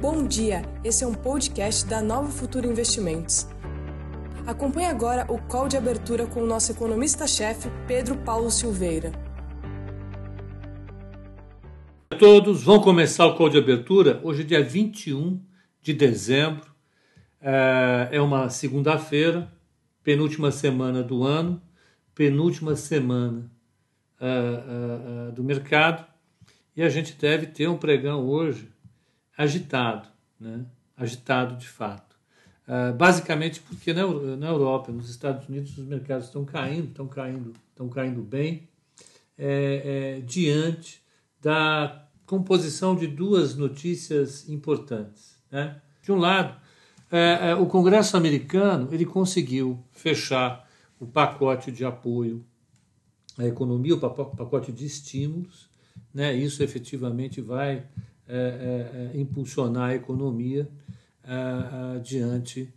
Bom dia, esse é um podcast da Nova Futura Investimentos. Acompanhe agora o call de abertura com o nosso economista-chefe, Pedro Paulo Silveira. Todos vão começar o call de abertura hoje, dia 21 de dezembro. É, é uma segunda-feira, penúltima semana do ano, penúltima semana uh, do mercado, e a gente deve ter um pregão hoje agitado, né? agitado de fato. Uh, basicamente porque na, na, Europa, nos Estados Unidos, os mercados estão caindo, estão caindo, estão caindo bem, é, é, diante da composição de duas notícias importantes. Né? De um lado, é, é o Congresso americano ele conseguiu fechar o pacote de apoio à economia, o pacote de estímulos, né? isso efetivamente vai é, é, é, impulsionar a economia diante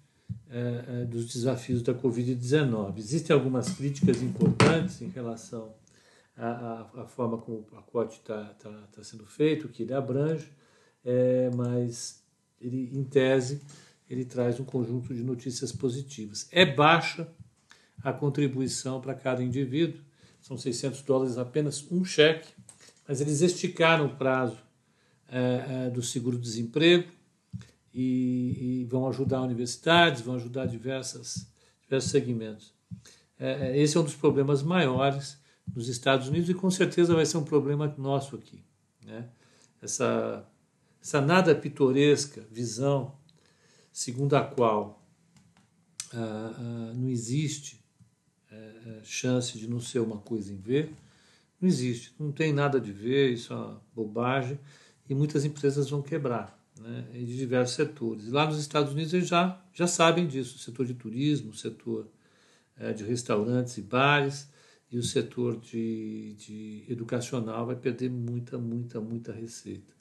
dos desafios da Covid-19. Existem algumas críticas importantes em relação à, à forma como o pacote está tá, tá sendo feito, que ele abrange, mas ele, em tese, ele traz um conjunto de notícias positivas. É baixa a contribuição para cada indivíduo, são 600 dólares apenas um cheque, mas eles esticaram o prazo é, é, do seguro-desemprego e, e, vão ajudar universidades, vão ajudar diversas, diversos segmentos. É, esse é um dos problemas maiores nos Estados Unidos e com certeza vai ser um problema nosso aqui. Né? Essa, essa nada pitoresca visão segundo a qual ah, ah, não existe chance de não ser uma coisa em V, não existe, não tem nada de ver, isso é uma bobagem e muitas empresas vão quebrar, né, de diversos setores. Lá nos Estados Unidos eles já, já sabem disso, o setor de turismo, o setor é, de restaurantes e bares e o setor de, de educacional vai perder muita, muita, muita receita.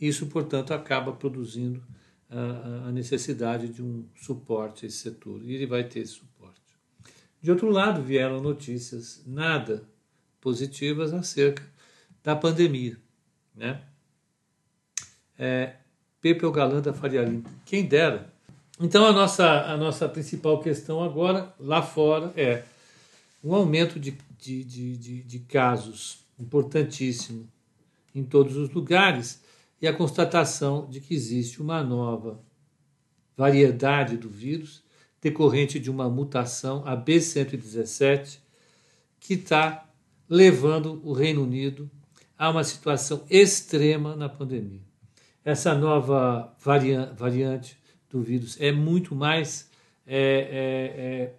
Isso, portanto, acaba produzindo a, a necessidade de um suporte a esse setor, e ele vai ter esse suporte. De outro lado, vieram notícias nada positivas acerca da pandemia. Né? É, Pepe Galanda Faria Lima, quem dera. Então, a nossa, a nossa principal questão agora, lá fora, é um aumento de, de, de, de, de casos importantíssimo em todos os lugares e a constatação de que existe uma nova variedade do vírus decorrente de uma mutação, a B117, que está levando o Reino Unido a uma situação extrema na pandemia. Essa nova variante do vírus é muito mais é, é, é,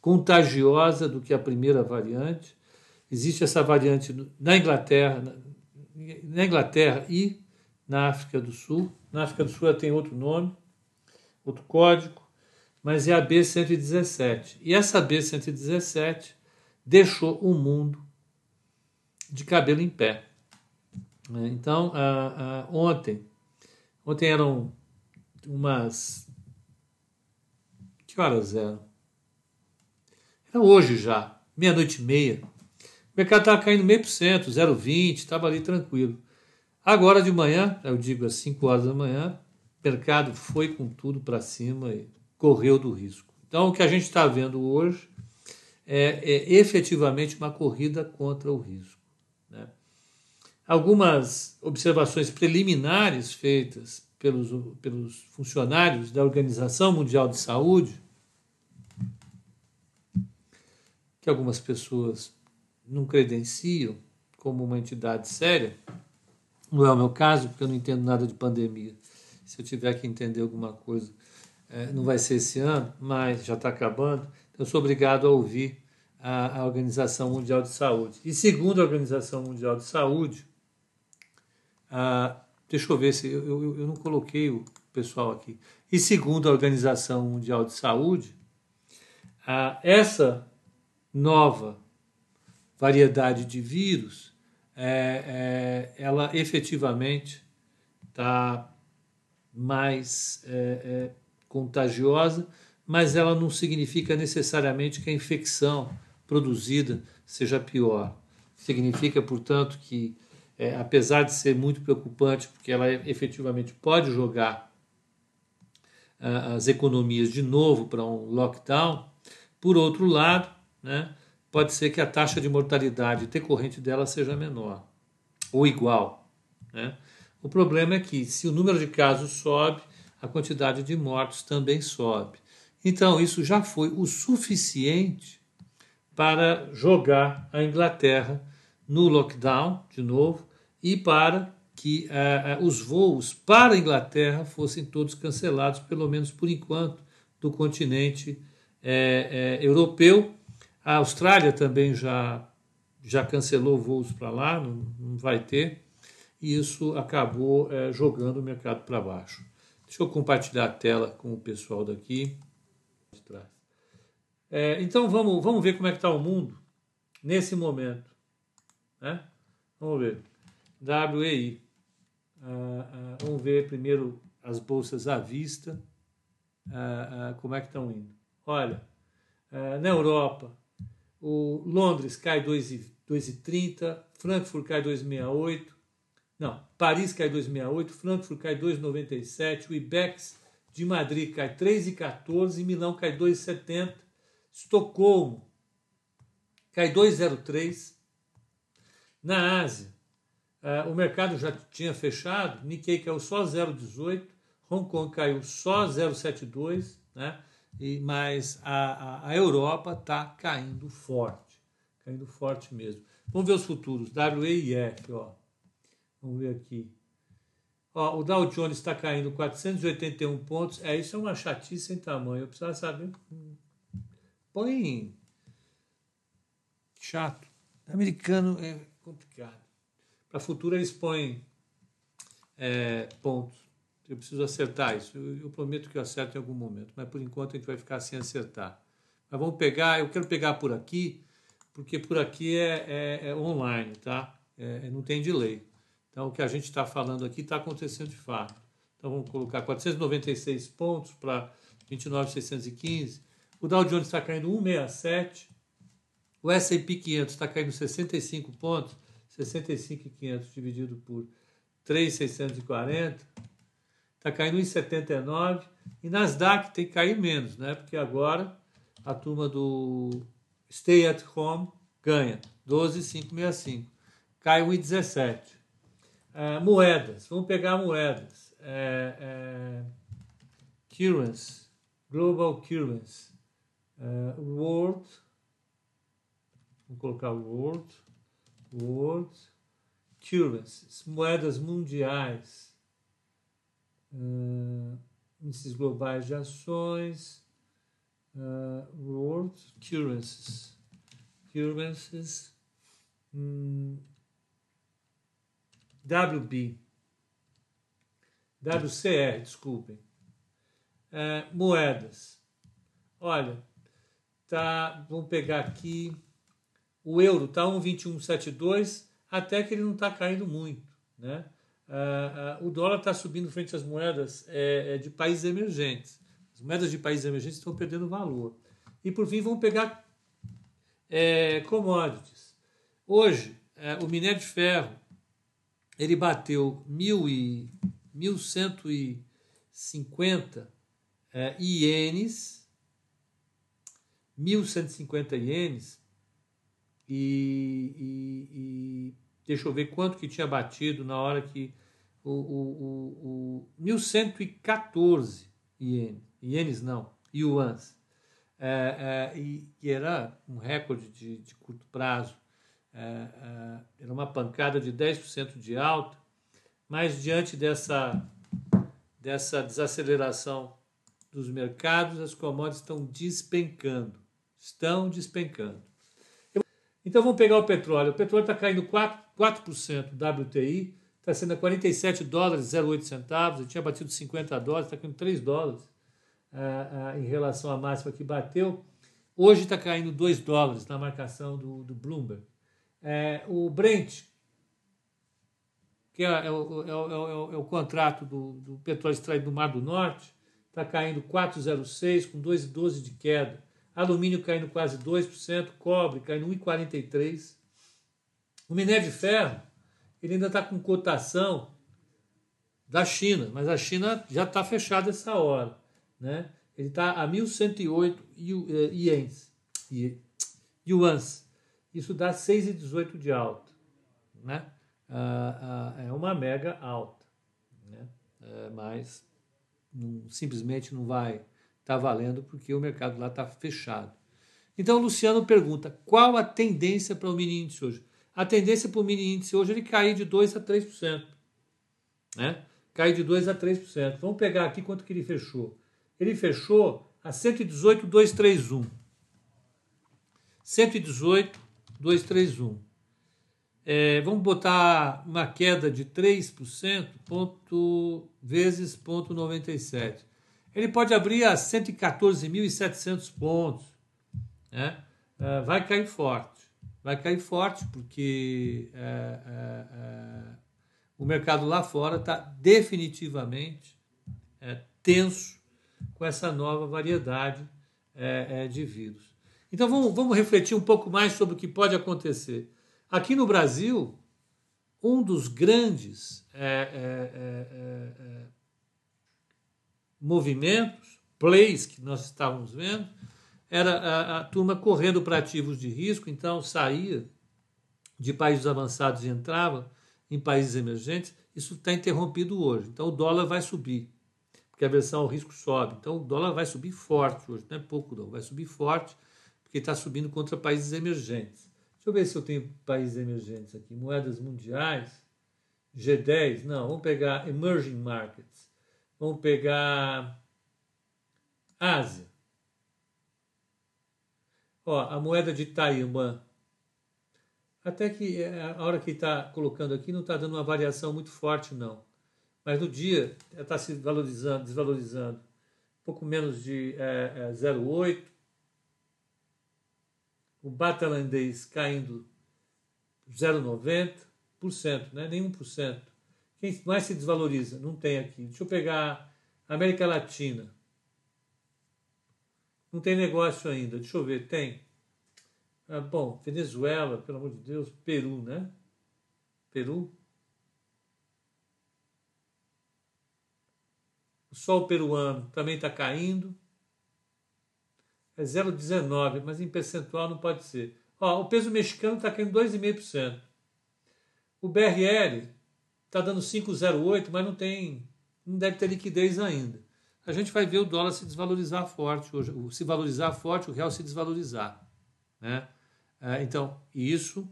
contagiosa do que a primeira variante. Existe essa variante na Inglaterra, na Inglaterra e na África do Sul. Na África do Sul ela tem outro nome, outro código mas é a B117. E essa B117 deixou o mundo de cabelo em pé. Né? Então, ontem, ontem eram umas. Que horas eram? Era hoje já, meia-noite e meia. O mercado estava caindo meio por cento, 0,20, estava ali tranquilo. Agora de manhã, eu digo às 5 horas da manhã, o mercado foi com tudo para cima e correu do risco. Então, o que a gente está vendo hoje é, é, efetivamente uma corrida contra o risco. Algumas observações preliminares feitas pelos, pelos funcionários da Organização Mundial de Saúde, que algumas pessoas não credenciam como uma entidade séria, não é o meu caso, porque eu não entendo nada de pandemia. Se eu tiver que entender alguma coisa, é, não vai ser esse ano, mas já está acabando, então eu sou obrigado a ouvir a, a, Organização Mundial de Saúde. E segundo a Organização Mundial de Saúde, a, deixa eu ver se eu, eu, eu não coloquei o pessoal aqui. E segundo a Organização Mundial de Saúde, a, essa nova variedade de vírus, é, é, ela efetivamente está mais é, é contagiosa, mas ela não significa necessariamente que a infecção produzida seja pior. Significa, portanto, que é, apesar de ser muito preocupante, porque ela efetivamente pode jogar uh, as economias de novo para um lockdown, por outro lado, né, pode ser que a taxa de mortalidade decorrente dela seja menor ou igual. Né? O problema é que, se o número de casos sobe, a quantidade de mortos também sobe. Então, isso já foi o suficiente para jogar a Inglaterra no lockdown, de novo, e para que uh, uh, os voos para a Inglaterra fossem todos cancelados, pelo menos por enquanto, do continente é, europeu. A Austrália também já, já cancelou voos para lá, não, não, vai ter, e isso acabou jogando o mercado para baixo. Deixa eu compartilhar a tela com o pessoal daqui. Então vamos, vamos ver como é que está o mundo nesse momento. Né? Vamos ver. WEI. Ah, ah, vamos ver primeiro as bolsas à vista, ah, como é que estão indo. Olha, na Europa, o Londres cai 2,30, Frankfurt cai 2,68, não, Paris cai 2,68, Frankfurt cai 2,97, o IBEX de Madrid cai 3,14, Milão cai 2,70, Estocolmo cai 2,03. Na Ásia, uh, o mercado já tinha fechado, Nikkei caiu só 0,18, Hong Kong caiu só 0,72, né? E, mas a, a, a Europa está caindo forte, caindo forte mesmo. Vamos ver os futuros, WEIF, ó. Vamos ver aqui. Ó, o Dow Jones está caindo 481 pontos. É, isso é uma chatice sem tamanho. Eu precisava saber. Põe. Chato. Americano é complicado. Para futuro eles põem é, pontos. Eu preciso acertar isso. Eu, eu, prometo que eu acerto em algum momento, mas por enquanto a gente vai ficar sem acertar. Mas vamos pegar, eu quero pegar por aqui, porque por aqui é, é, é online, tá? É, não tem delay. Então, o que a gente está falando aqui está acontecendo de fato. Então, vamos colocar 496 pontos para 29,615. O Dow Jones está caindo 1,67. O S&P 500 está caindo 65 pontos. 65,500 dividido por 3,640. Está caindo 1,79. E Nasdaq tem que cair menos, né? Porque agora a turma do Stay at Home ganha 12,565. Cai 1,17. Uh, moedas, vamos pegar moedas. É, é, currency, global currency, uh, world, vamos colocar world, world currencies, moedas mundiais, uh, índices globais de ações, uh, world currencies, currencies, hum, WB, WCE, desculpem, é, moedas. Olha, tá, vamos pegar aqui, o euro está 1,2172, até que ele não está caindo muito, né? Uh, uh, o dólar está subindo frente às moedas é, é de países emergentes. As moedas de países emergentes estão perdendo valor. E por fim, vamos pegar é, commodities. Hoje, é, o minério de ferro ele bateu mil e, 1.150 é, ienes, 1.150 ienes, e, e, e, deixa eu ver quanto que tinha batido na hora que o, o, o, o 1.114 ienes, ienes não, yuans, é, é, e, era um recorde de, de curto prazo é, é, era uma pancada de 10% de alta, mas diante dessa, dessa desaceleração dos mercados, as commodities estão despencando. Estão despencando. Então vamos pegar o petróleo. O petróleo está caindo 4%, 4% WTI, está sendo a 47 dólares 08 centavos, eu tinha batido 50 dólares, está caindo 3 dólares uh, uh, em relação à máxima que bateu. Hoje está caindo 2 dólares na marcação do, do Bloomberg. É, o Brent, que é, é, o, é, o, é o, contrato do, do, petróleo extraído do Mar do Norte, está caindo 4,06 com 2,12 de queda. Alumínio caindo quase 2%, cobre caindo 1,43%. O minério de ferro ele ainda está com cotação da China, mas a China já está fechada essa hora. Né? Ele está a 1.108 eh, ienes, yuans. Isso dá 6,18 de alta. Né? Ah, ah, é uma mega alta. Né? É, mas não, simplesmente não vai estar tá valendo porque o mercado lá está fechado. Então, o Luciano pergunta: qual a tendência para o mini índice hoje? A tendência para o mini índice hoje é ele cair de 2% a 3%. Né? Cair de 2% a 3%. Vamos pegar aqui quanto que ele fechou. Ele fechou a 118,231. 118,231. É, vamos botar uma queda de 3% ponto, vezes ponto 97. Ele pode abrir a 114.700 pontos. Né? É, vai cair forte. Vai cair forte porque é, é, o mercado lá fora está definitivamente tenso com essa nova variedade de vírus. Então vamos, vamos refletir um pouco mais sobre o que pode acontecer. Aqui no Brasil, um dos grandes é, é, é, movimentos, plays que nós estávamos vendo, era a, a turma correndo para ativos de risco, então saía de países avançados e entrava em países emergentes. Isso está interrompido hoje. Então o dólar vai subir, porque a versão ao risco sobe. Então o dólar vai subir forte hoje, não é pouco não, vai subir forte, porque está subindo contra países emergentes. Deixa eu ver se eu tenho países emergentes aqui. Moedas mundiais, G10, não, vamos pegar Emerging Markets. Vamos pegar Ásia. Ó, a moeda de Taiwan. Até que é, a hora que está colocando aqui não está dando uma variação muito forte, não. Mas no dia está se valorizando, desvalorizando. Um pouco menos de é, é, 0,8 o batalandês caindo 0,90%, né? nem 1%. Quem mais se desvaloriza? Não tem aqui. Deixa eu pegar América Latina. Não tem negócio ainda. Deixa eu ver, tem. Ah, bom, Venezuela, pelo amor de Deus, Peru, né? Peru. O sol peruano também está caindo é 0,19, mas em percentual não pode ser. Ó, o peso mexicano está caindo 2,5%. O BRL está dando 5,08, mas não tem, não deve ter liquidez ainda. A gente vai ver o dólar se desvalorizar forte hoje, se valorizar forte, o real se desvalorizar, né? É, então, isso.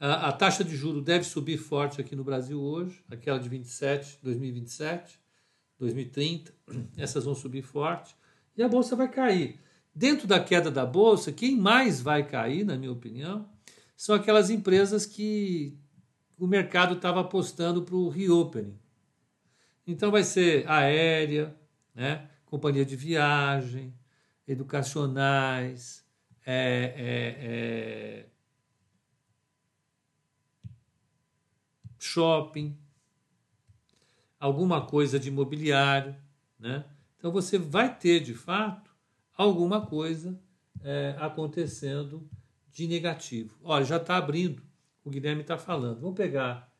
A, taxa de juro deve subir forte aqui no Brasil hoje, aquela de 27, 2027, 2030, essas vão subir forte e a bolsa vai cair. Dentro da queda da bolsa, quem mais vai cair, na minha opinião, são aquelas empresas que o mercado estava apostando para o reopening. Então vai ser aérea, né? companhia de viagem, educacionais, é, é, é, shopping, alguma coisa de imobiliário, né? Então você vai ter, de fato, alguma coisa é, acontecendo de negativo. Olha, já está abrindo, o Guilherme está falando. Vamos pegar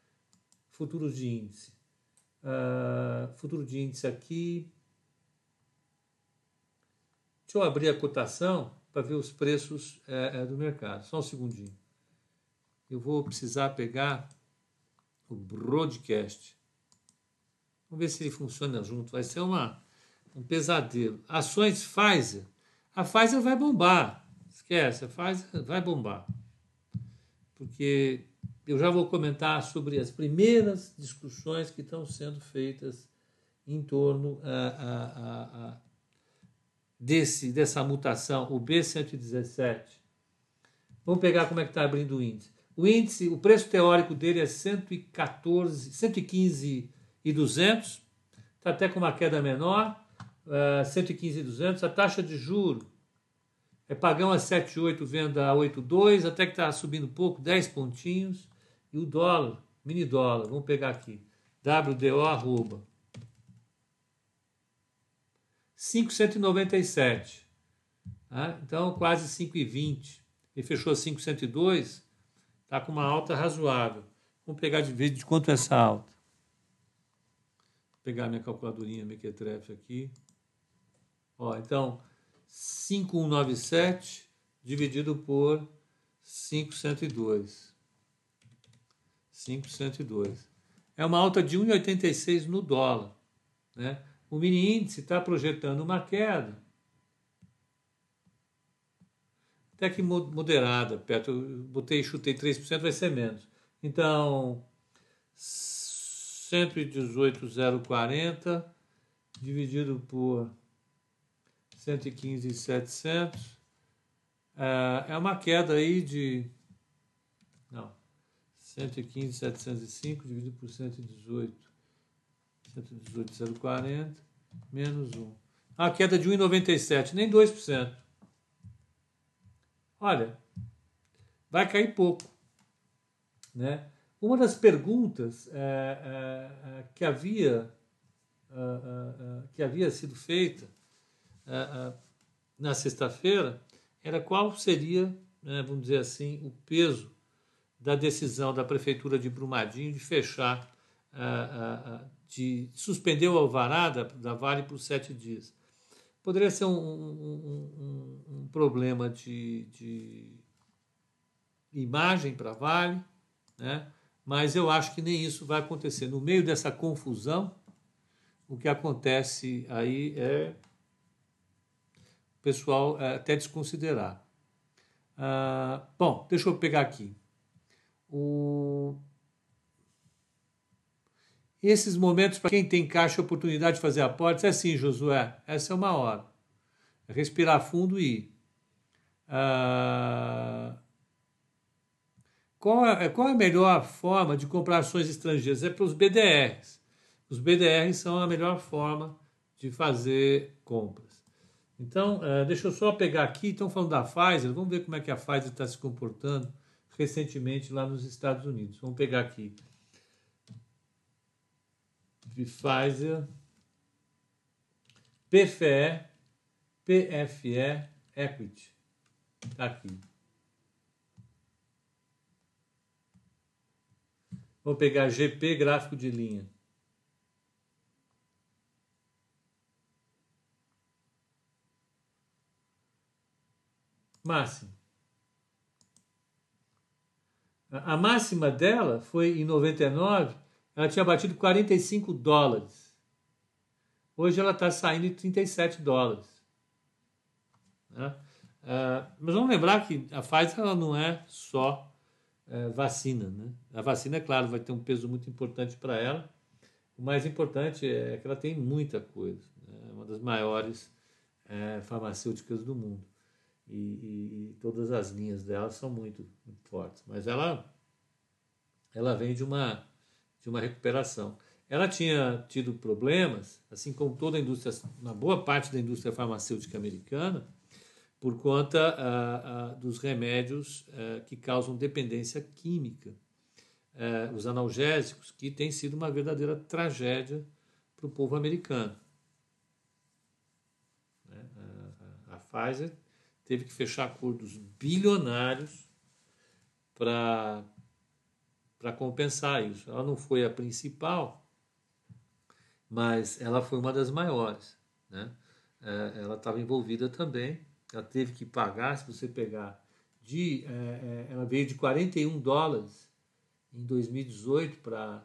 futuros de índice. Uh, futuro de índice aqui. Deixa eu abrir a cotação para ver os preços é, é, do mercado. Só um segundinho. Eu vou precisar pegar o broadcast. Vamos ver se ele funciona junto. Vai ser uma um pesadelo. Ações Pfizer. A Pfizer vai bombar. Esquece, a Pfizer vai bombar. Porque eu já vou comentar sobre as primeiras discussões que estão sendo feitas em torno a, a, a, desse, dessa mutação, o B117. Vamos pegar como é que está abrindo o índice. O índice, o preço teórico dele é 114, 115 e 200, está até com uma queda menor uh, 115,200, a taxa de juro é pagão a 7,8, venda a 8,2, até que está subindo pouco, 10 pontinhos. E o dólar, mini dólar, vamos pegar aqui, WDO arroba 597. Tá? Então, quase 5,20. Ele fechou 502, está com uma alta razoável. Vamos pegar de vez de quanto é essa alta. Vou pegar minha calculadorinha Mequetrefe aqui. Ó, então, 5197 dividido por 502. 502. É uma alta de 1,86 no dólar. Né? O mini índice está projetando uma queda até que moderada, perto, eu botei, chutei 3%, vai ser menos. Então, 118,040 dividido por 115,700 é, é uma queda aí de não 115,705 dividido por 118 118,040 menos 1 uma queda de 1,97 nem 2% olha vai cair pouco né? Uma das perguntas é, é, é que havia é, que havia sido feita na sexta-feira era qual seria, né, vamos dizer assim, o peso da decisão da prefeitura de Brumadinho de fechar, de suspender o alvará da, da Vale por sete dias. Poderia ser um, um, um, um problema de, de imagem para a Vale, né? mas eu acho que nem isso vai acontecer. No meio dessa confusão, o que acontece aí é pessoal é, até desconsiderar. Ah, bom, deixa eu pegar aqui. O... Esses momentos, para quem tem caixa oportunidade de fazer aportes, é assim, Josué, essa é uma hora. É respirar fundo e ir. Ah, qual é, qual é a melhor forma de comprar ações estrangeiras? É para os BDRs. Os BDRs são a melhor forma de fazer compras. Então, uh, deixa eu só pegar aqui, estão falando da Pfizer, vamos ver como é que a Pfizer está se comportando recentemente lá nos Estados Unidos. Vamos pegar aqui. Pfizer, PFE, PFE Equity. Está aqui. Vou pegar GP gráfico de linha. Máximo. A máxima dela foi em 99, ela tinha batido 45 dólares. Hoje ela está saindo de 37 dólares. Né? Uh, mas vamos lembrar que a Pfizer ela não é só é, vacina. Né? A vacina, é claro, vai ter um peso muito importante para ela. O mais importante é que ela tem muita coisa. Né? É uma das maiores é, farmacêuticas do mundo. E, e, e, todas as linhas dela são muito, muito fortes. Mas ela, ela vem de uma, de uma recuperação. Ela tinha tido problemas, assim como toda a indústria, uma boa parte da indústria farmacêutica americana, por conta ah, ah, dos remédios ah, que causam dependência química, os analgésicos, que tem sido uma verdadeira tragédia para o povo americano. Né? A Pfizer teve que fechar acordos bilionários para compensar isso. Ela não foi a principal, mas ela foi uma das maiores. Né? Ela estava envolvida também ela teve que pagar, se você pegar, de, é, é, ela veio de 41 dólares em 2018 para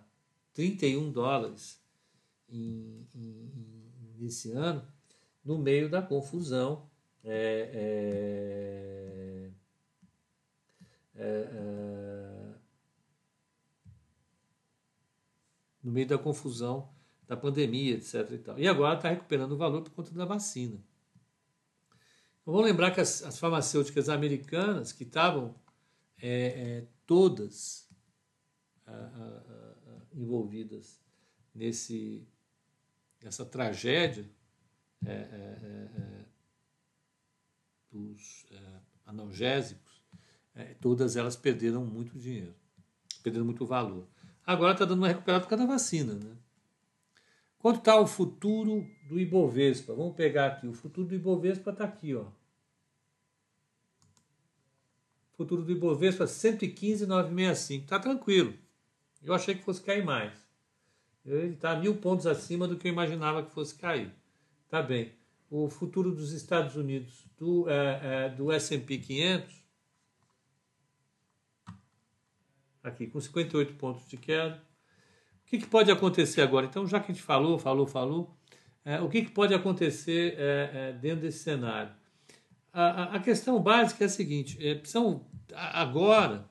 31 dólares em, em, nesse ano, no meio da confusão é, é, é, é no meio da confusão da pandemia, etc. E, tal. e agora está recuperando o valor por conta da vacina. Vamos lembrar que as, as farmacêuticas americanas, que estavam é, todas a, a, a, envolvidas nesse, nessa tragédia é, é, é, é dos analgésicos, todas elas perderam muito dinheiro, perderam muito valor. Agora está dando uma recuperada por causa da vacina. Né? Quanto está o futuro do Ibovespa? Vamos pegar aqui. O futuro do Ibovespa está aqui. Ó. O futuro do Ibovespa 115,965. Está tranquilo. Eu achei que fosse cair mais. Ele está mil pontos acima do que eu imaginava que fosse cair. Tá bem. O futuro dos Estados Unidos do, é, é, do S&P 500 aqui com 58 pontos de queda. O que, que, pode acontecer agora? Então, já que a gente falou, falou, falou, é, o que, que, pode acontecer dentro desse cenário? A, a, questão básica é a seguinte: são, agora,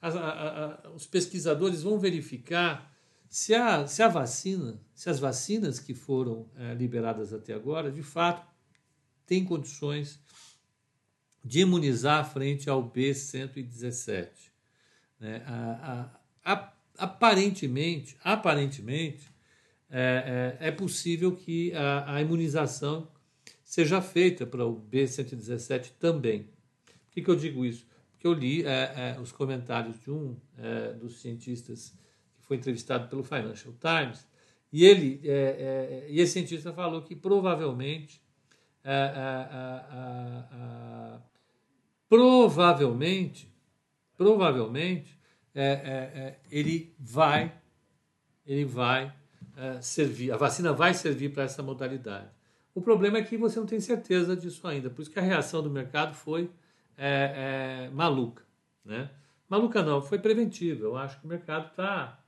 a, a, os pesquisadores vão verificar se a, se a vacina, se as vacinas que foram é, liberadas até agora, de fato, têm condições de imunizar frente ao B117. Né? aparentemente, aparentemente, é, é, é, possível que a, a, imunização seja feita para o B117 também. Por que, que eu digo isso? Porque eu li é, é os comentários de um é, dos cientistas foi entrevistado pelo Financial Times, e ele é, e esse cientista falou que provavelmente provavelmente provavelmente ele vai ele vai é, servir, a vacina vai servir para essa modalidade. O problema é que você não tem certeza disso ainda, por isso que a reação do mercado foi é, é, maluca. Né? Maluca não, foi preventiva. Eu acho que o mercado está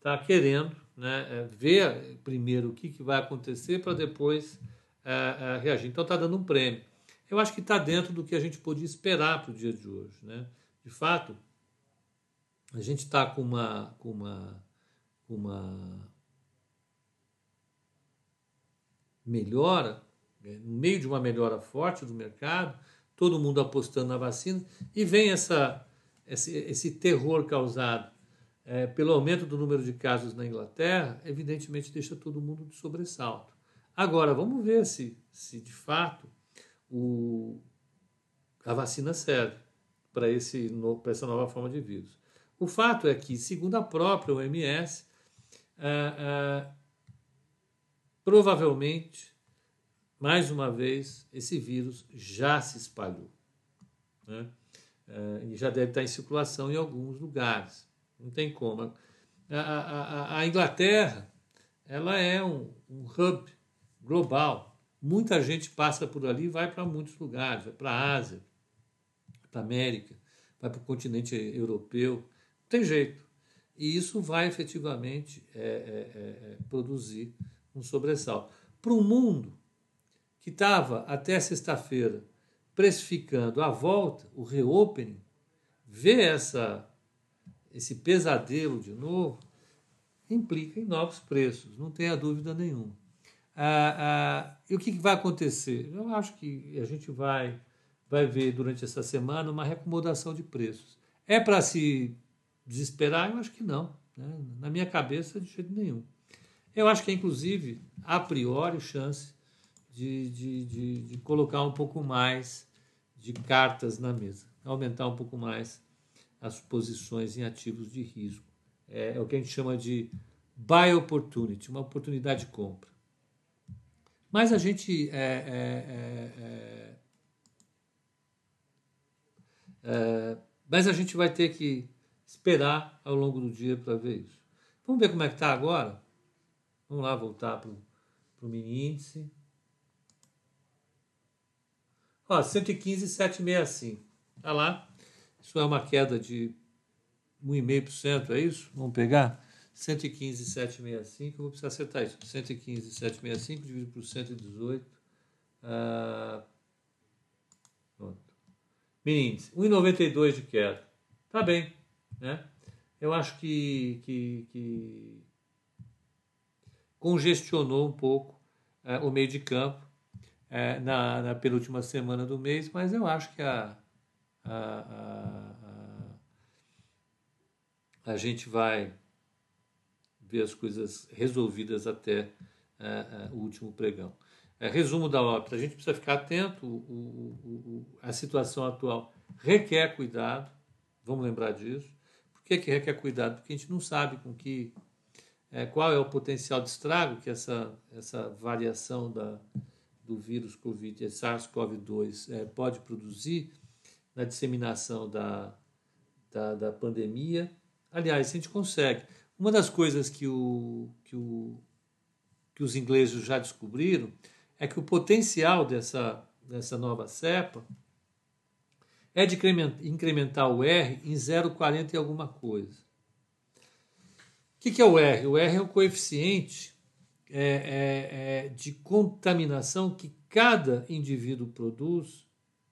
tá querendo né, é, ver primeiro o que, que vai acontecer para depois é, é, reagir. Então está dando um prêmio. Eu acho que está dentro do que a gente podia esperar para o dia de hoje. Né? De fato, a gente está com uma, com uma, uma melhora, né, no meio de uma melhora forte do mercado, todo mundo apostando na vacina, e vem essa, esse, esse terror causado é, pelo aumento do número de casos na Inglaterra, evidentemente deixa todo mundo de sobressalto. Agora, vamos ver se, se de fato o, a vacina serve para essa nova forma de vírus. O fato é que, segundo a própria OMS, provavelmente, mais uma vez, esse vírus já se espalhou. Né? É, e já deve estar em circulação em alguns lugares. Não tem como. A, a, a Inglaterra ela é um, um, hub global. Muita gente passa por ali e vai para muitos lugares, vai para a Ásia, para a América, vai para o continente europeu. Não tem jeito. E isso vai efetivamente é, é, é, produzir um sobressalto. Para um mundo que estava até sexta-feira precificando a volta, o reopening, ver essa, esse pesadelo de novo, implica em novos preços, não tenha dúvida nenhuma. Ah, ah, e o que, vai acontecer? Eu acho que a gente vai, vai ver durante essa semana uma recomodação de preços. É para se desesperar? Eu acho que não. Né? Na minha cabeça, de jeito nenhum. Eu acho que é, inclusive, a priori, chance de, de, de, de colocar um pouco mais de cartas na mesa, aumentar um pouco mais as posições em ativos de risco. É, é, o que a gente chama de buy opportunity, uma oportunidade de compra. Mas a gente é, é, é, é mas a gente vai ter que esperar ao longo do dia para ver isso. Vamos ver como é que está agora? Vamos lá voltar para o mini índice. Ó, 115,765. Está lá. Isso é uma queda de 1,5%, é isso? Vamos pegar? 115,765. Eu vou precisar acertar isso. 115,765 dividido por 118. Ah, pronto. Mini índice. 1,92 de queda. Tá bem. Né? Eu acho que, que, que congestionou um pouco é, o meio de campo é, na, na, penúltima semana do mês, mas eu acho que a, a, a, a, a gente vai ver as coisas resolvidas até é, o último pregão. resumo da ópera, a gente precisa ficar atento, o, o, o, a situação atual requer cuidado, vamos lembrar disso. Por que, que requer cuidado? Porque a gente não sabe com que é, qual é o potencial de estrago que essa, essa variação da, do vírus COVID, SARS-CoV-2, é, pode produzir na disseminação da, da, da pandemia. Aliás, a gente consegue. Uma das coisas que, o, que, o, que os ingleses já descobriram é que o potencial dessa, dessa nova cepa é de incrementar o R em 0,40 e alguma coisa. O que, que é o R? O R é o coeficiente é, é, é de contaminação que cada indivíduo produz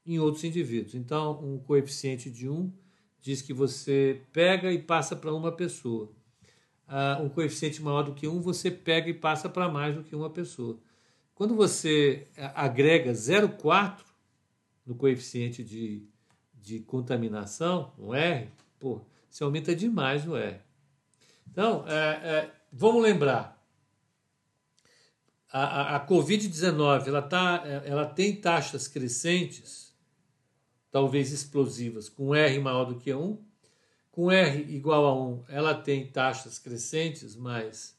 em outros indivíduos. Então, um coeficiente de 1 diz que você pega e passa para uma pessoa. Uh, um coeficiente maior do que 1, você pega e passa para mais do que uma pessoa. Quando você agrega 0,4 no coeficiente de, de contaminação, o R, pô, você aumenta demais o R. Então, é, é, vamos lembrar, a, a, a Covid-19 ela, tá, ela tem taxas crescentes, talvez explosivas, com R maior do que 1. Com R igual a 1, ela tem taxas crescentes, mas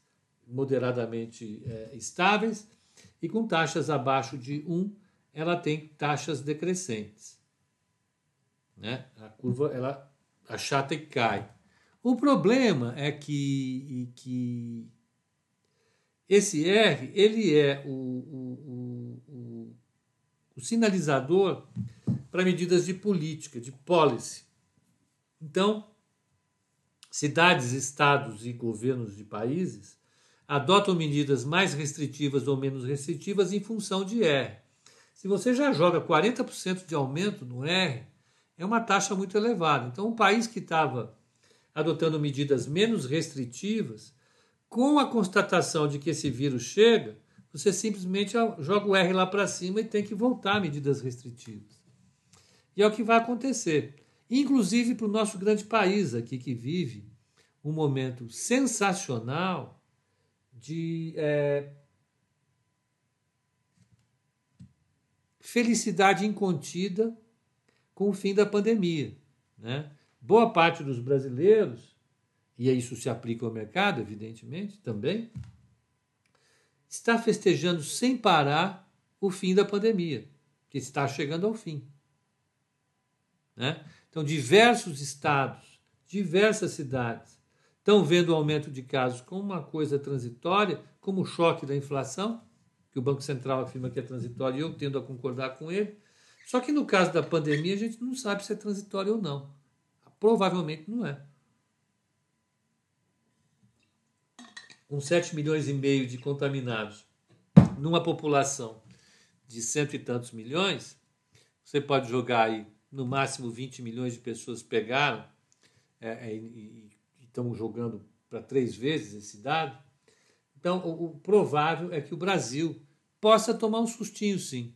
moderadamente é, estáveis. E com taxas abaixo de 1, ela tem taxas decrescentes. Né? A curva ela achata e cai. O problema é que, que esse R ele é o, o, o, o sinalizador para medidas de política, de policy. Então, cidades, estados e governos de países adotam medidas mais restritivas ou menos restritivas em função de R. Se você já joga 40% de aumento no R, é uma taxa muito elevada. Então, um país que estava adotando medidas menos restritivas, com a constatação de que esse vírus chega, você simplesmente joga o R lá para cima e tem que voltar a medidas restritivas. E é o que vai acontecer. Inclusive para o nosso grande país aqui, que vive um momento sensacional de é, felicidade incontida com o fim da pandemia. Né? Boa parte dos brasileiros, e isso se aplica ao mercado, evidentemente, também, está festejando sem parar o fim da pandemia, que está chegando ao fim. Né? Então, diversos estados, diversas cidades estão vendo o aumento de casos como uma coisa transitória, como o choque da inflação, que o Banco Central afirma que é transitório e eu tendo a concordar com ele. Só que no caso da pandemia, a gente não sabe se é transitório ou não. Provavelmente não é. Com 7 milhões e meio de contaminados numa população de cento e tantos milhões, você pode jogar aí, no máximo 20 milhões de pessoas pegaram é, é, e, estão jogando para três vezes esse dado. Então, o, o provável é que o Brasil possa tomar um sustinho, sim.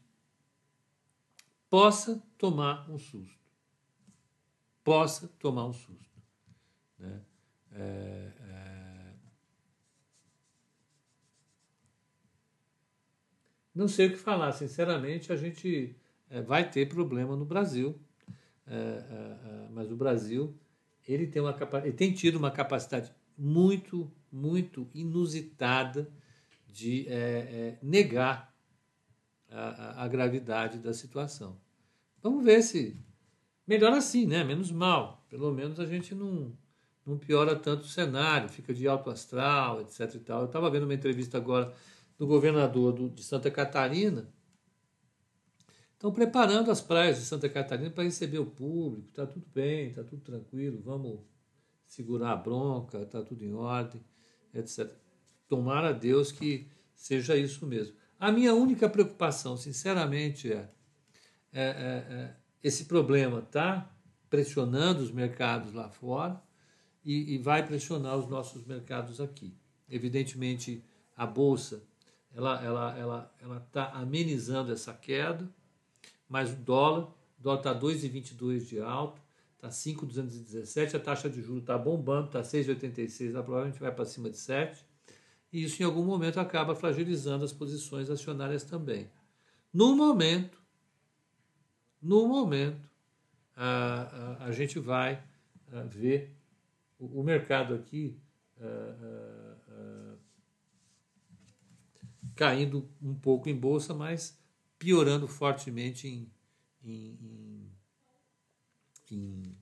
Possa tomar um susto possa tomar um susto. Né? É, é... Não sei o que falar, sinceramente, a gente vai ter problema no Brasil, é, é, é, mas o Brasil ele tem, uma, ele tem tido uma capacidade muito, muito inusitada de negar a, a, a gravidade da situação. Vamos ver se melhor assim, né? Menos mal. Pelo menos a gente não, não piora tanto o cenário, fica de alto astral, etc. E tal. Eu estava vendo uma entrevista agora do governador do, de Santa Catarina. Estão preparando as praias de Santa Catarina para receber o público. Está tudo bem, está tudo tranquilo. Vamos segurar a bronca, está tudo em ordem, etc. Tomara a Deus que seja isso mesmo. A minha única preocupação, sinceramente, é, é, é, é esse problema está pressionando os mercados lá fora e, e, vai pressionar os nossos mercados aqui. Evidentemente, a bolsa ela ela ela ela está amenizando essa queda, mas o dólar, o dólar está 2,22 de alto, está 5,217, a taxa de juros está bombando, está 6,86, provavelmente vai para cima de 7, e isso em algum momento acaba fragilizando as posições acionárias também. No momento, no momento, a, a, a gente vai a, ver o, o, mercado aqui caindo um pouco em bolsa, mas piorando fortemente em, em, em,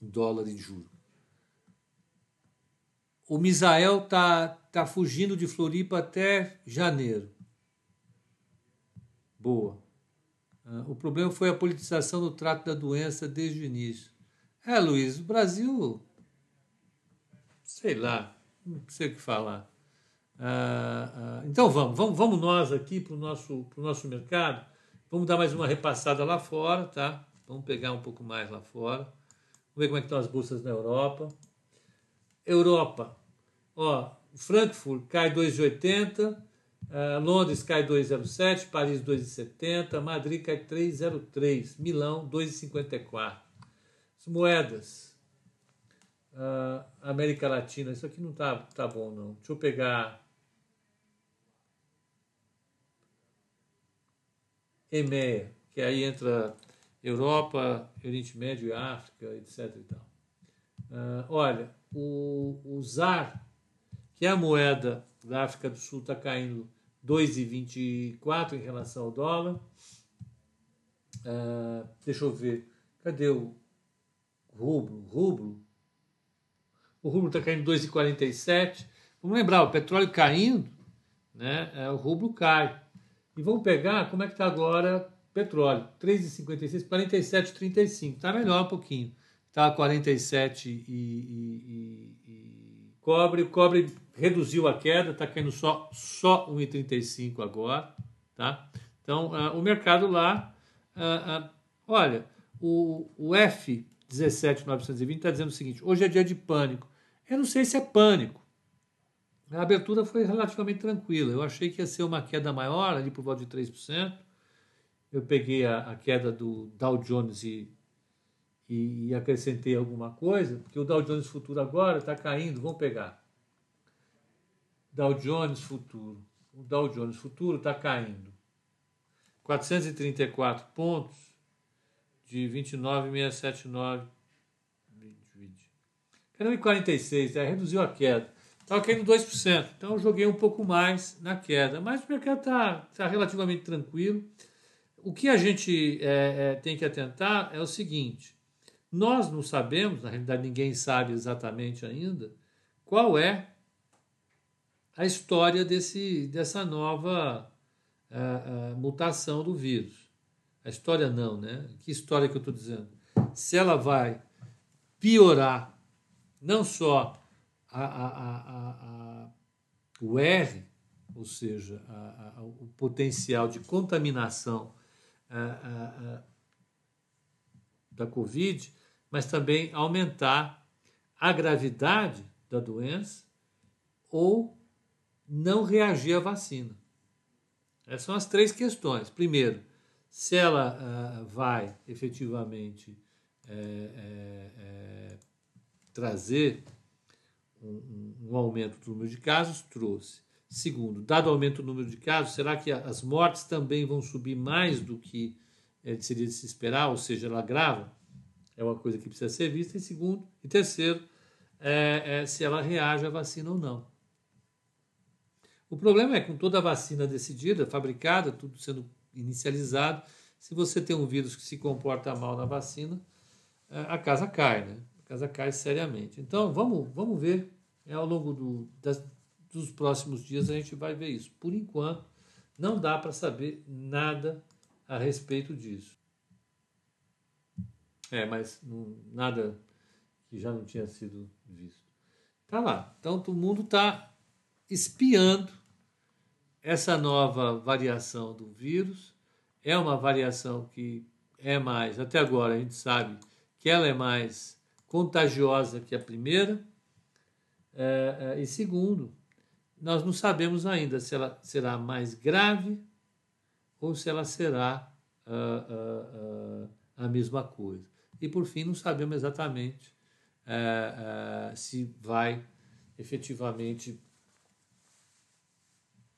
em dólar e juro. o Misael tá, tá fugindo de Floripa até janeiro. Boa. Ah, o problema foi a politização do trato da doença desde o início. É, Luiz, o Brasil. Sei lá, não sei o que falar. Ah, ah, então vamos, vamos, vamos nós aqui para o nosso, pro nosso mercado. Vamos dar mais uma repassada lá fora, tá? Vamos pegar um pouco mais lá fora. Vamos ver como é que estão as bolsas na Europa. Europa, ó, Frankfurt cai 2,80, uh, Londres cai 2,07, Paris 2,70, Madrid cai 3,03, Milão 2,54. As moedas, uh, América Latina, isso aqui não tá, tá bom não. Deixa eu pegar EMEA, que aí entra Europa, Oriente Médio e África, etc. E tal. Uh, olha, o, o ZAR, que é a moeda da África do Sul, está caindo 2,24 em relação ao dólar. Uh, deixa eu ver, cadê o rublo? Rublo? O rublo está caindo 2,47. Vamos lembrar, o petróleo caindo, né, é, o rublo cai. E vamos pegar como é que está agora petróleo. 3,56, 47,35. Está melhor um pouquinho. Está 47 e, e, e, e, cobre. O cobre reduziu a queda, está caindo só, só 1,35 agora. Tá? Então, uh, o mercado lá, uh, uh, olha, o, o F17920 está dizendo o seguinte: hoje é dia de pânico. Eu não sei se é pânico. A abertura foi relativamente tranquila. Eu achei que ia ser uma queda maior, ali por volta de 3%. Eu peguei a, a queda do Dow Jones e, e, e, acrescentei alguma coisa, porque o Dow Jones Futuro agora está caindo. Vamos pegar. Dow Jones Futuro. O Dow Jones Futuro está caindo. 434 pontos de 29,679. 46, é, reduziu a queda. Estava caindo 2%. Então eu joguei um pouco mais na queda. Mas o mercado está tá relativamente tranquilo. O que a gente é, é, tem que atentar é o seguinte: nós não sabemos, na realidade ninguém sabe exatamente ainda, qual é a história desse, dessa nova a, é, a é, mutação do vírus. A história não, né? Que história que eu estou dizendo? Se ela vai piorar não só a, a, a, o R, ou seja, o potencial de contaminação da Covid, mas também aumentar a gravidade da doença ou não reagir à vacina. Essas são as três questões. Primeiro, se ela uh, vai efetivamente é, é, é, trazer um, um, aumento do número de casos, trouxe. Segundo, dado o aumento do número de casos, será que as mortes também vão subir mais do que é, seria de se esperar, ou seja, ela grava? É uma coisa que precisa ser vista. E segundo, e terceiro, é, é, se ela reage à vacina ou não. O problema é com toda a vacina decidida, fabricada, tudo sendo inicializado, se você tem um vírus que se comporta mal na vacina, a casa cai, né? Casa cai seriamente. Então, vamos, vamos ver é, ao longo do, das, dos próximos dias a gente vai ver isso. Por enquanto, não dá para saber nada a respeito disso. É, mas não, nada que já não tinha sido visto. Tá lá. Então, o mundo está espiando essa nova variação do vírus. É uma variação que é mais, até agora a gente sabe que ela é mais contagiosa que a primeira. É, é, e segundo, nós não sabemos ainda se ela será mais grave ou se ela será uh, uh, uh, a mesma coisa. E por fim, não sabemos exatamente se vai efetivamente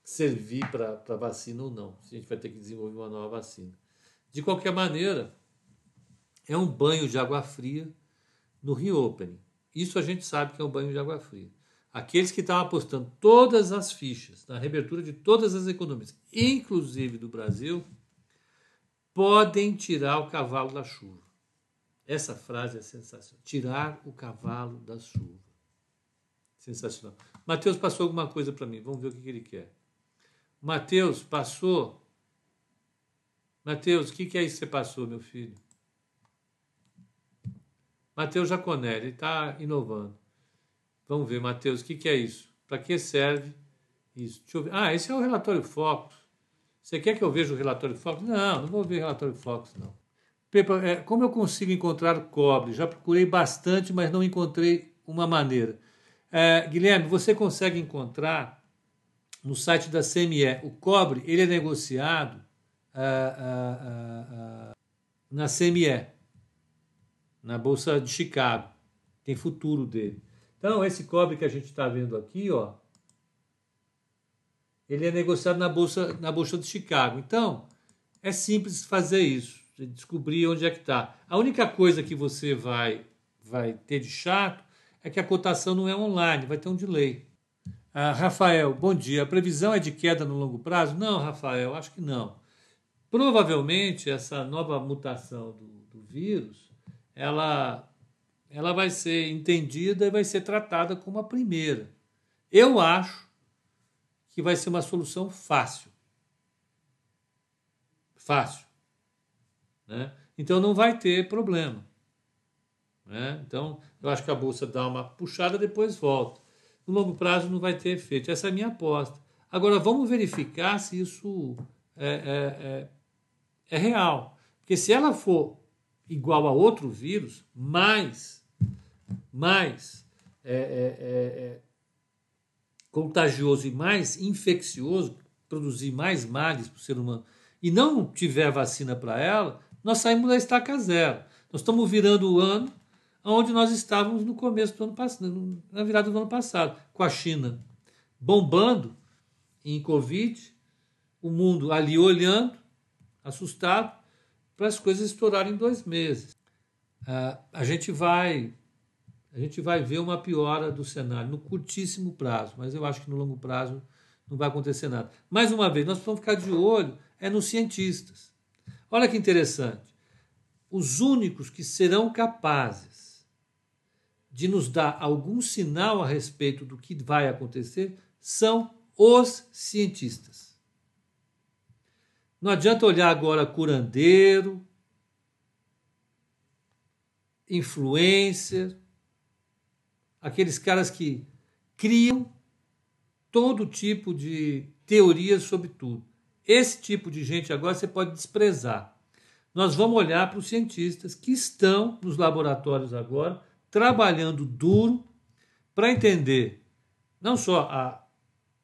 servir para vacina ou não, se a gente vai ter que desenvolver uma nova vacina. De qualquer maneira, é um banho de água fria no reopening. Isso a gente sabe que é um banho de água fria aqueles que estavam apostando todas as fichas na reabertura de todas as economias, inclusive do Brasil, podem tirar o cavalo da chuva. Essa frase é sensacional. Tirar o cavalo da chuva. Sensacional. Mateus passou alguma coisa para mim. Vamos ver o que, que ele quer. Mateus passou. Mateus, o que, que é isso que você passou, meu filho? Mateus Jaconelli, está inovando. Vamos ver, Mateus, o que, que é isso? Para que serve isso? Ah, esse é o relatório Focus. Você quer que eu veja o relatório Focus? Não, não vou ver o relatório Focus, não. Pepa, é, como eu consigo encontrar cobre? Já procurei bastante, mas não encontrei uma maneira. É, Guilherme, você consegue encontrar no site da CME o cobre? Ele é negociado ah, ah, ah, na CME, na Bolsa de Chicago. Tem futuro dele. Então, esse cobre que a gente está vendo aqui, ó, ele é negociado na Bolsa, na Bolsa de Chicago. Então, é simples fazer isso, descobrir onde é que está. A única coisa que você vai, vai ter de chato é que a cotação não é online, vai ter um delay. Ah, Rafael, bom dia. A previsão é de queda no longo prazo? Não, Rafael, acho que não. Provavelmente essa nova mutação do, do vírus, ela, ela vai ser entendida e vai ser tratada como a primeira. Eu acho que vai ser uma solução fácil. Fácil. Né? Então não vai ter problema. Né? Então, eu acho que a bolsa dá uma puxada, depois volta. No longo prazo não vai ter efeito. Essa é a minha aposta. Agora, vamos verificar se isso é, é, é, é real. Porque se ela for igual a outro vírus, mais, mais é, é, é, é contagioso e mais infeccioso, produzir mais males para o ser humano, e não tiver vacina para ela, nós saímos da estaca zero. Nós estamos virando o ano onde nós estávamos no começo do ano passado, na virada do ano passado, com a China bombando em Covid, o mundo ali olhando, assustado, para as coisas estourarem em dois meses. Ah, a gente vai a gente vai ver uma piora do cenário no curtíssimo prazo, mas eu acho que no longo prazo não vai acontecer nada. Mais uma vez, nós precisamos ficar de olho é nos cientistas. Olha que interessante. Os únicos que serão capazes de nos dar algum sinal a respeito do que vai acontecer são os cientistas. Não adianta olhar agora curandeiro, influencer, aqueles caras que criam todo tipo de teorias sobre tudo. Esse tipo de gente agora você pode desprezar. Nós vamos olhar para os cientistas que estão nos laboratórios agora trabalhando duro para entender não só a,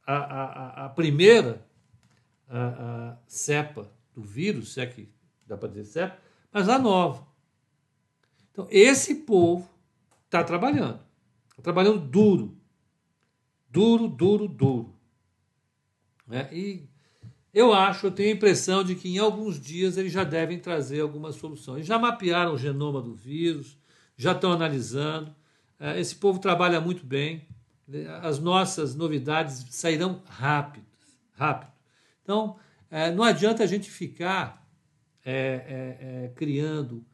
a, a, a primeira a, a cepa do vírus, se é que dá para dizer cepa, mas a nova. Então, esse povo está trabalhando. Está trabalhando duro. Duro, duro, duro. É, e eu acho, eu tenho a impressão de que em alguns dias eles já devem trazer alguma solução. Eles já mapearam o genoma do vírus, já estão analisando. É, esse povo trabalha muito bem. As nossas novidades sairão rápido, rápido. Então, é, não adianta a gente ficar é, é, criando,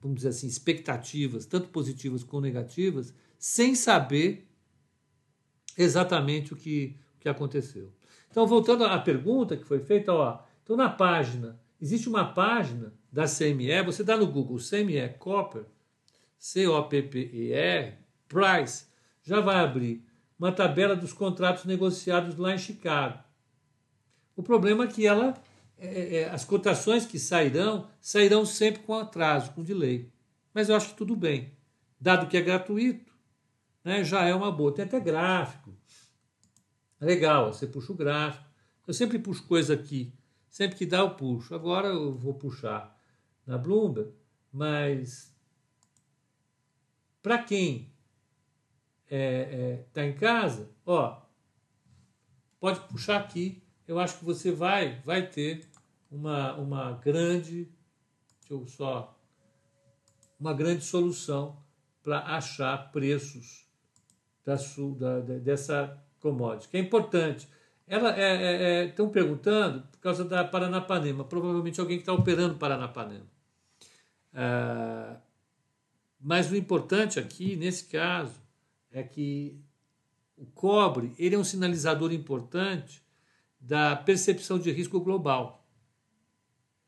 vamos dizer assim, expectativas, tanto positivas como negativas, sem saber exatamente o que, o que aconteceu. Então, voltando à pergunta que foi feita, ó, então na página, existe uma página da CME, você dá no Google CME Copper, C-O-P-P-E-R, Price, já vai abrir uma tabela dos contratos negociados lá em Chicago. O problema é que ela, é, é, as cotações que sairão, sairão sempre com atraso, com delay. Mas eu acho que tudo bem. Dado que é gratuito, né, já é uma boa. Tem até gráfico. Legal, você puxa o gráfico. Eu sempre puxo coisa aqui. Sempre que dá, eu puxo. Agora eu vou puxar na Bloomberg, mas para quem está é, é, em casa, ó, pode puxar aqui. Eu acho que você vai, vai ter uma, uma grande, deixa eu só, uma grande solução para achar preços da, da, dessa commodity, que é importante. Ela é, é, é, estão perguntando por causa da Paranapanema, provavelmente alguém que está operando Paranapanema. Ah, mas o importante aqui, nesse caso, é que o cobre ele é um sinalizador importante da percepção de risco global.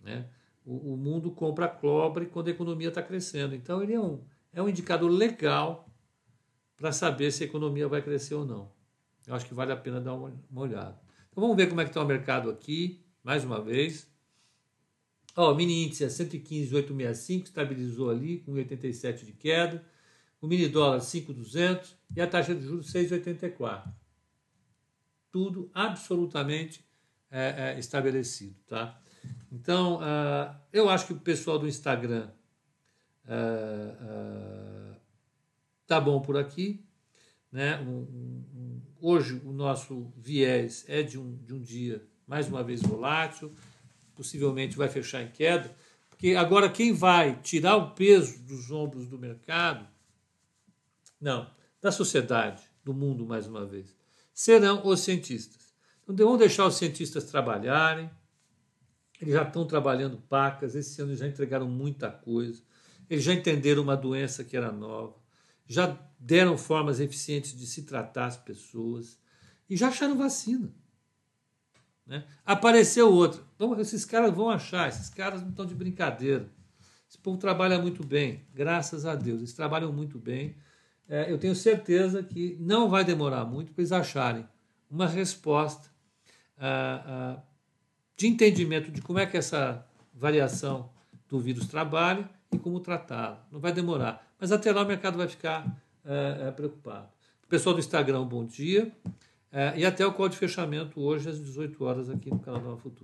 Né? O, o mundo compra cobre quando a economia está crescendo. Então, ele é um, é um indicador legal para saber se a economia vai crescer ou não. Eu acho que vale a pena dar uma, uma olhada. Então, vamos ver como é que está o mercado aqui, mais uma vez. Ó, o mini índice é 115,865, estabilizou ali com 1,87 de queda. O mini dólar 5,200 e a taxa de juros 6,84. Tudo absolutamente é, é, estabelecido, tá? Então, uh, eu acho que o pessoal do Instagram uh, uh, tá bom por aqui, né? Um, um, hoje o nosso viés é de um, de um dia mais uma vez volátil possivelmente vai fechar em queda, porque agora quem vai tirar o peso dos ombros do mercado, não, da sociedade, do mundo mais uma vez, serão os cientistas. Então vamos deixar os cientistas trabalharem, eles já estão trabalhando pacas, esse ano já entregaram muita coisa, eles já entenderam uma doença que era nova, já deram formas eficientes de se tratar as pessoas e já acharam vacina. Né? Apareceu outro. Então, esses caras vão achar, esses caras não estão de brincadeira. Esse povo trabalha muito bem, graças a Deus. Eles trabalham muito bem. É, eu tenho certeza que não vai demorar muito para eles acharem uma resposta ah, ah, de entendimento de como é que essa variação do vírus trabalha e como tratá-lo. Não vai demorar. Mas até lá o mercado vai ficar é, é, preocupado. Pessoal do Instagram, bom dia. É, e até o código de fechamento hoje às 18 horas aqui no canal Nova Futura.